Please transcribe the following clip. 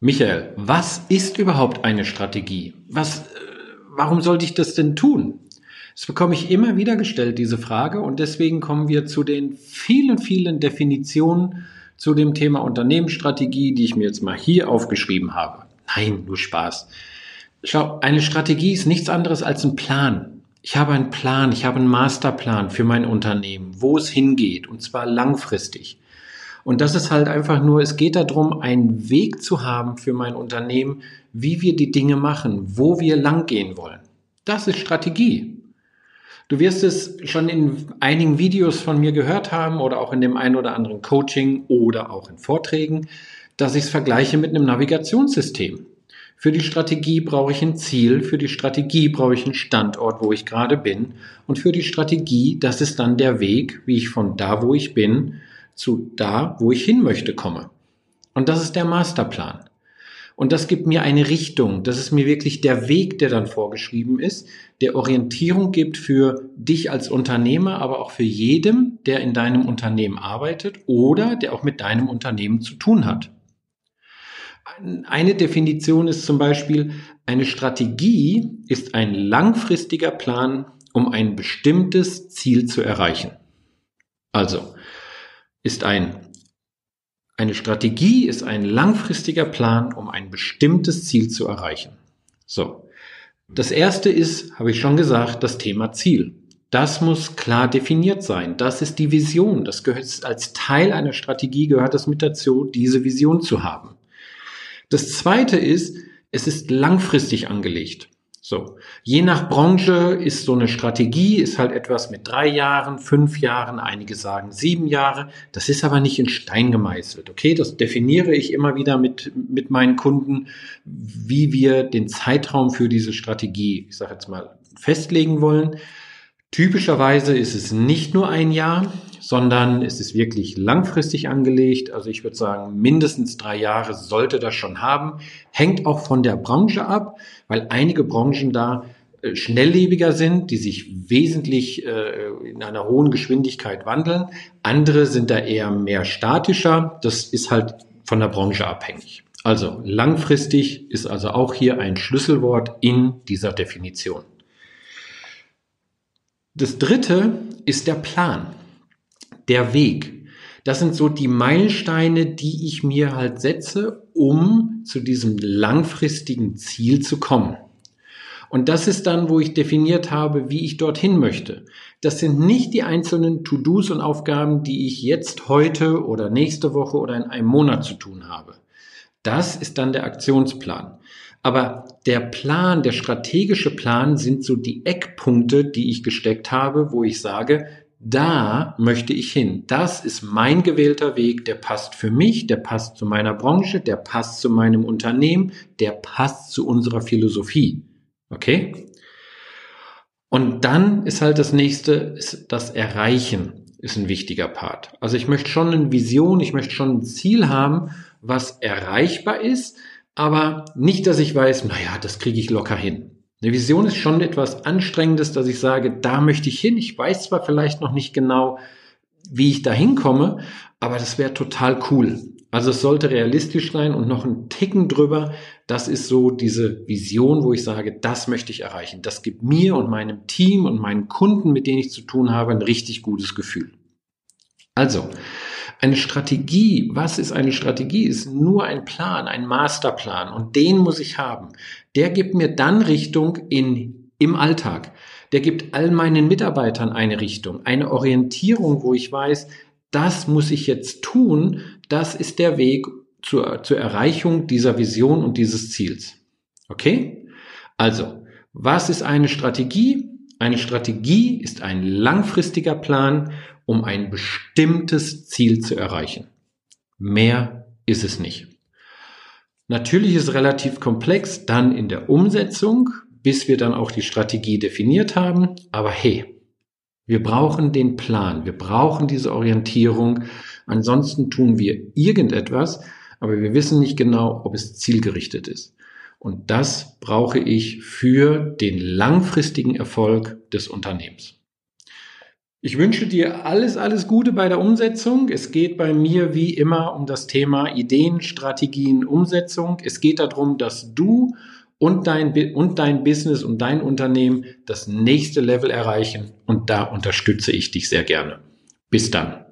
Michael, was ist überhaupt eine Strategie? Was, äh, warum sollte ich das denn tun? Das bekomme ich immer wieder gestellt, diese Frage, und deswegen kommen wir zu den vielen, vielen Definitionen zu dem Thema Unternehmensstrategie, die ich mir jetzt mal hier aufgeschrieben habe. Nein, nur Spaß. Schau, eine Strategie ist nichts anderes als ein Plan. Ich habe einen Plan, ich habe einen Masterplan für mein Unternehmen, wo es hingeht, und zwar langfristig. Und das ist halt einfach nur, es geht darum, einen Weg zu haben für mein Unternehmen, wie wir die Dinge machen, wo wir langgehen wollen. Das ist Strategie. Du wirst es schon in einigen Videos von mir gehört haben oder auch in dem einen oder anderen Coaching oder auch in Vorträgen, dass ich es vergleiche mit einem Navigationssystem. Für die Strategie brauche ich ein Ziel, für die Strategie brauche ich einen Standort, wo ich gerade bin und für die Strategie, das ist dann der Weg, wie ich von da, wo ich bin, zu da, wo ich hin möchte, komme. Und das ist der Masterplan. Und das gibt mir eine Richtung. Das ist mir wirklich der Weg, der dann vorgeschrieben ist, der Orientierung gibt für dich als Unternehmer, aber auch für jedem, der in deinem Unternehmen arbeitet oder der auch mit deinem Unternehmen zu tun hat. Eine Definition ist zum Beispiel, eine Strategie ist ein langfristiger Plan, um ein bestimmtes Ziel zu erreichen. Also, ist ein, eine Strategie ist ein langfristiger Plan, um ein bestimmtes Ziel zu erreichen. So. Das erste ist, habe ich schon gesagt, das Thema Ziel. Das muss klar definiert sein. Das ist die Vision. Das gehört als Teil einer Strategie gehört das mit dazu, diese Vision zu haben. Das zweite ist, es ist langfristig angelegt. So. Je nach Branche ist so eine Strategie, ist halt etwas mit drei Jahren, fünf Jahren, einige sagen sieben Jahre. Das ist aber nicht in Stein gemeißelt. Okay, das definiere ich immer wieder mit, mit meinen Kunden, wie wir den Zeitraum für diese Strategie, ich sage jetzt mal, festlegen wollen. Typischerweise ist es nicht nur ein Jahr, sondern es ist wirklich langfristig angelegt. Also ich würde sagen, mindestens drei Jahre sollte das schon haben. Hängt auch von der Branche ab, weil einige Branchen da äh, schnelllebiger sind, die sich wesentlich äh, in einer hohen Geschwindigkeit wandeln. Andere sind da eher mehr statischer. Das ist halt von der Branche abhängig. Also langfristig ist also auch hier ein Schlüsselwort in dieser Definition. Das dritte ist der Plan der Weg. Das sind so die Meilensteine, die ich mir halt setze, um zu diesem langfristigen Ziel zu kommen. Und das ist dann, wo ich definiert habe, wie ich dorthin möchte. Das sind nicht die einzelnen To-Dos und Aufgaben, die ich jetzt heute oder nächste Woche oder in einem Monat zu tun habe. Das ist dann der Aktionsplan. Aber der Plan, der strategische Plan sind so die Eckpunkte, die ich gesteckt habe, wo ich sage, da möchte ich hin. Das ist mein gewählter Weg, der passt für mich, der passt zu meiner Branche, der passt zu meinem Unternehmen, der passt zu unserer Philosophie. Okay? Und dann ist halt das nächste, das Erreichen ist ein wichtiger Part. Also ich möchte schon eine Vision, ich möchte schon ein Ziel haben, was erreichbar ist, aber nicht, dass ich weiß, naja, das kriege ich locker hin. Eine Vision ist schon etwas Anstrengendes, dass ich sage, da möchte ich hin. Ich weiß zwar vielleicht noch nicht genau, wie ich da hinkomme, aber das wäre total cool. Also es sollte realistisch sein und noch ein Ticken drüber. Das ist so diese Vision, wo ich sage, das möchte ich erreichen. Das gibt mir und meinem Team und meinen Kunden, mit denen ich zu tun habe, ein richtig gutes Gefühl. Also, eine Strategie, was ist eine Strategie? Ist nur ein Plan, ein Masterplan und den muss ich haben. Der gibt mir dann Richtung in, im Alltag. Der gibt all meinen Mitarbeitern eine Richtung, eine Orientierung, wo ich weiß, das muss ich jetzt tun, das ist der Weg zur, zur Erreichung dieser Vision und dieses Ziels. Okay? Also, was ist eine Strategie? Eine Strategie ist ein langfristiger Plan um ein bestimmtes Ziel zu erreichen. Mehr ist es nicht. Natürlich ist es relativ komplex dann in der Umsetzung, bis wir dann auch die Strategie definiert haben. Aber hey, wir brauchen den Plan, wir brauchen diese Orientierung. Ansonsten tun wir irgendetwas, aber wir wissen nicht genau, ob es zielgerichtet ist. Und das brauche ich für den langfristigen Erfolg des Unternehmens. Ich wünsche dir alles, alles Gute bei der Umsetzung. Es geht bei mir wie immer um das Thema Ideen, Strategien, Umsetzung. Es geht darum, dass du und dein, und dein Business und dein Unternehmen das nächste Level erreichen. Und da unterstütze ich dich sehr gerne. Bis dann.